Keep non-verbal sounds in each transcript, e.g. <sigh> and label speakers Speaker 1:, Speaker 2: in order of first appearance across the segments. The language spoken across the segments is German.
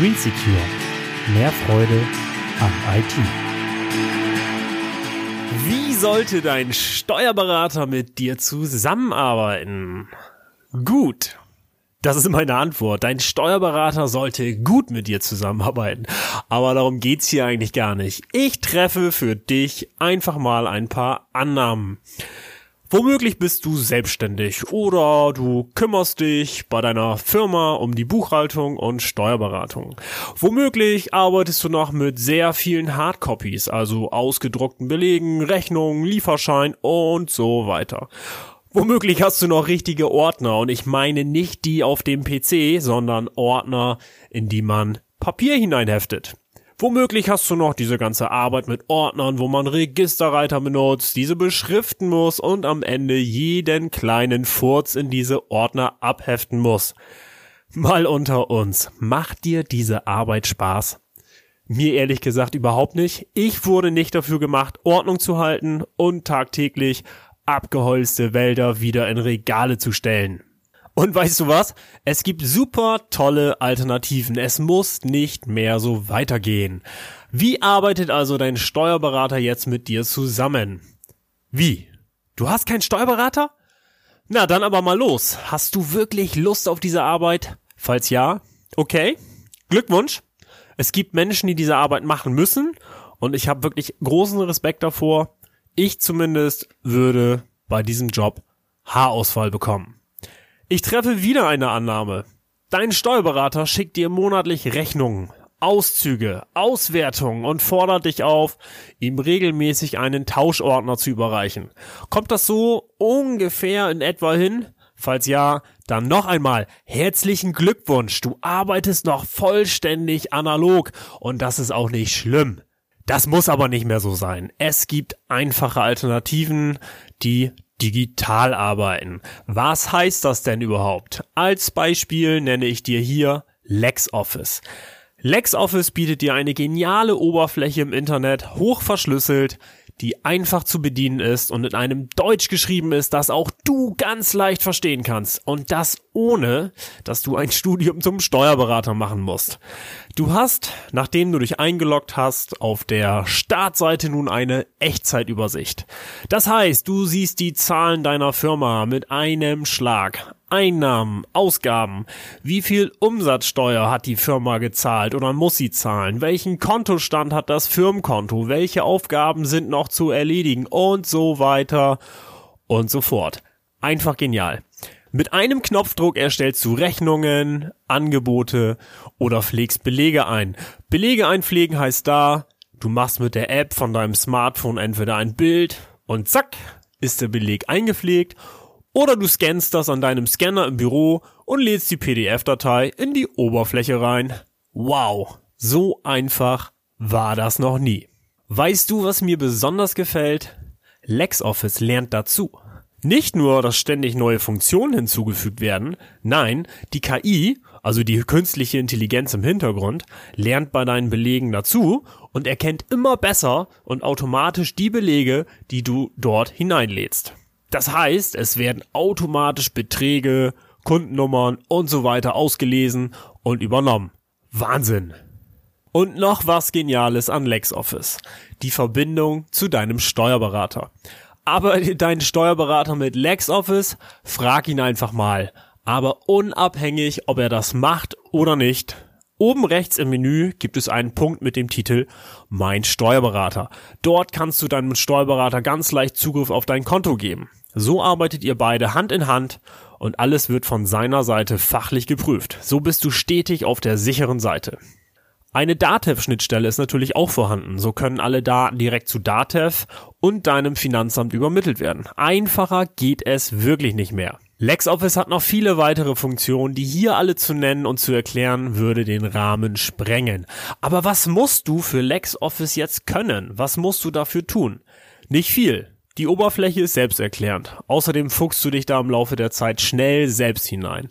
Speaker 1: Green Secure. Mehr Freude am IT.
Speaker 2: Wie sollte dein Steuerberater mit dir zusammenarbeiten? Gut. Das ist meine Antwort. Dein Steuerberater sollte gut mit dir zusammenarbeiten. Aber darum geht's hier eigentlich gar nicht. Ich treffe für dich einfach mal ein paar Annahmen. Womöglich bist du selbstständig oder du kümmerst dich bei deiner Firma um die Buchhaltung und Steuerberatung. Womöglich arbeitest du noch mit sehr vielen Hardcopies, also ausgedruckten Belegen, Rechnungen, Lieferschein und so weiter. Womöglich hast du noch richtige Ordner und ich meine nicht die auf dem PC, sondern Ordner, in die man Papier hineinheftet. Womöglich hast du noch diese ganze Arbeit mit Ordnern, wo man Registerreiter benutzt, diese beschriften muss und am Ende jeden kleinen Furz in diese Ordner abheften muss. Mal unter uns, macht dir diese Arbeit Spaß? Mir ehrlich gesagt überhaupt nicht. Ich wurde nicht dafür gemacht, Ordnung zu halten und tagtäglich abgeholzte Wälder wieder in Regale zu stellen. Und weißt du was? Es gibt super tolle Alternativen. Es muss nicht mehr so weitergehen. Wie arbeitet also dein Steuerberater jetzt mit dir zusammen? Wie? Du hast keinen Steuerberater? Na, dann aber mal los. Hast du wirklich Lust auf diese Arbeit? Falls ja, okay. Glückwunsch. Es gibt Menschen, die diese Arbeit machen müssen und ich habe wirklich großen Respekt davor. Ich zumindest würde bei diesem Job Haarausfall bekommen. Ich treffe wieder eine Annahme. Dein Steuerberater schickt dir monatlich Rechnungen, Auszüge, Auswertungen und fordert dich auf, ihm regelmäßig einen Tauschordner zu überreichen. Kommt das so ungefähr in etwa hin? Falls ja, dann noch einmal herzlichen Glückwunsch. Du arbeitest noch vollständig analog und das ist auch nicht schlimm. Das muss aber nicht mehr so sein. Es gibt einfache Alternativen, die digital arbeiten. Was heißt das denn überhaupt? Als Beispiel nenne ich dir hier LexOffice. LexOffice bietet dir eine geniale Oberfläche im Internet, hoch verschlüsselt, die einfach zu bedienen ist und in einem Deutsch geschrieben ist, das auch du ganz leicht verstehen kannst. Und das ohne, dass du ein <laughs> Studium zum Steuerberater machen musst. Du hast, nachdem du dich eingeloggt hast, auf der Startseite nun eine Echtzeitübersicht. Das heißt, du siehst die Zahlen deiner Firma mit einem Schlag. Einnahmen, Ausgaben, wie viel Umsatzsteuer hat die Firma gezahlt oder muss sie zahlen, welchen Kontostand hat das Firmenkonto, welche Aufgaben sind noch zu erledigen und so weiter und so fort. Einfach genial. Mit einem Knopfdruck erstellst du Rechnungen, Angebote oder pflegst Belege ein. Belege einpflegen heißt da, du machst mit der App von deinem Smartphone entweder ein Bild und zack, ist der Beleg eingepflegt oder du scannst das an deinem Scanner im Büro und lädst die PDF-Datei in die Oberfläche rein. Wow, so einfach war das noch nie. Weißt du, was mir besonders gefällt? LexOffice lernt dazu. Nicht nur, dass ständig neue Funktionen hinzugefügt werden, nein, die KI, also die künstliche Intelligenz im Hintergrund, lernt bei deinen Belegen dazu und erkennt immer besser und automatisch die Belege, die du dort hineinlädst. Das heißt, es werden automatisch Beträge, Kundennummern und so weiter ausgelesen und übernommen. Wahnsinn! Und noch was Geniales an LexOffice. Die Verbindung zu deinem Steuerberater aber deinen Steuerberater mit LexOffice, frag ihn einfach mal. Aber unabhängig, ob er das macht oder nicht, Oben rechts im Menü gibt es einen Punkt mit dem Titel Mein Steuerberater. Dort kannst du deinem Steuerberater ganz leicht Zugriff auf dein Konto geben. So arbeitet ihr beide Hand in Hand und alles wird von seiner Seite fachlich geprüft. So bist du stetig auf der sicheren Seite. Eine Datev-Schnittstelle ist natürlich auch vorhanden. So können alle Daten direkt zu Datev und deinem Finanzamt übermittelt werden. Einfacher geht es wirklich nicht mehr. LexOffice hat noch viele weitere Funktionen, die hier alle zu nennen und zu erklären, würde den Rahmen sprengen. Aber was musst du für LexOffice jetzt können? Was musst du dafür tun? Nicht viel. Die Oberfläche ist selbsterklärend. Außerdem fuchst du dich da im Laufe der Zeit schnell selbst hinein.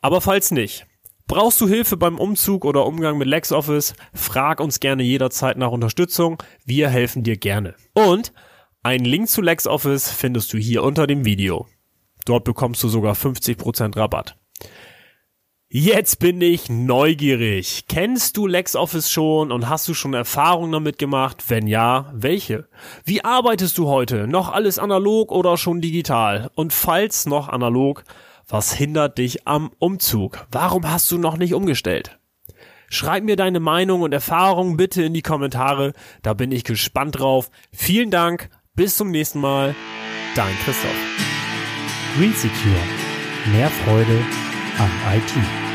Speaker 2: Aber falls nicht, Brauchst du Hilfe beim Umzug oder Umgang mit LexOffice? Frag uns gerne jederzeit nach Unterstützung. Wir helfen dir gerne. Und einen Link zu LexOffice findest du hier unter dem Video. Dort bekommst du sogar 50% Rabatt. Jetzt bin ich neugierig. Kennst du LexOffice schon und hast du schon Erfahrungen damit gemacht? Wenn ja, welche? Wie arbeitest du heute? Noch alles analog oder schon digital? Und falls noch analog, was hindert dich am Umzug? Warum hast du noch nicht umgestellt? Schreib mir deine Meinung und Erfahrungen bitte in die Kommentare. Da bin ich gespannt drauf. Vielen Dank. Bis zum nächsten Mal. Dein Christoph.
Speaker 1: Green Secure. Mehr Freude am IT.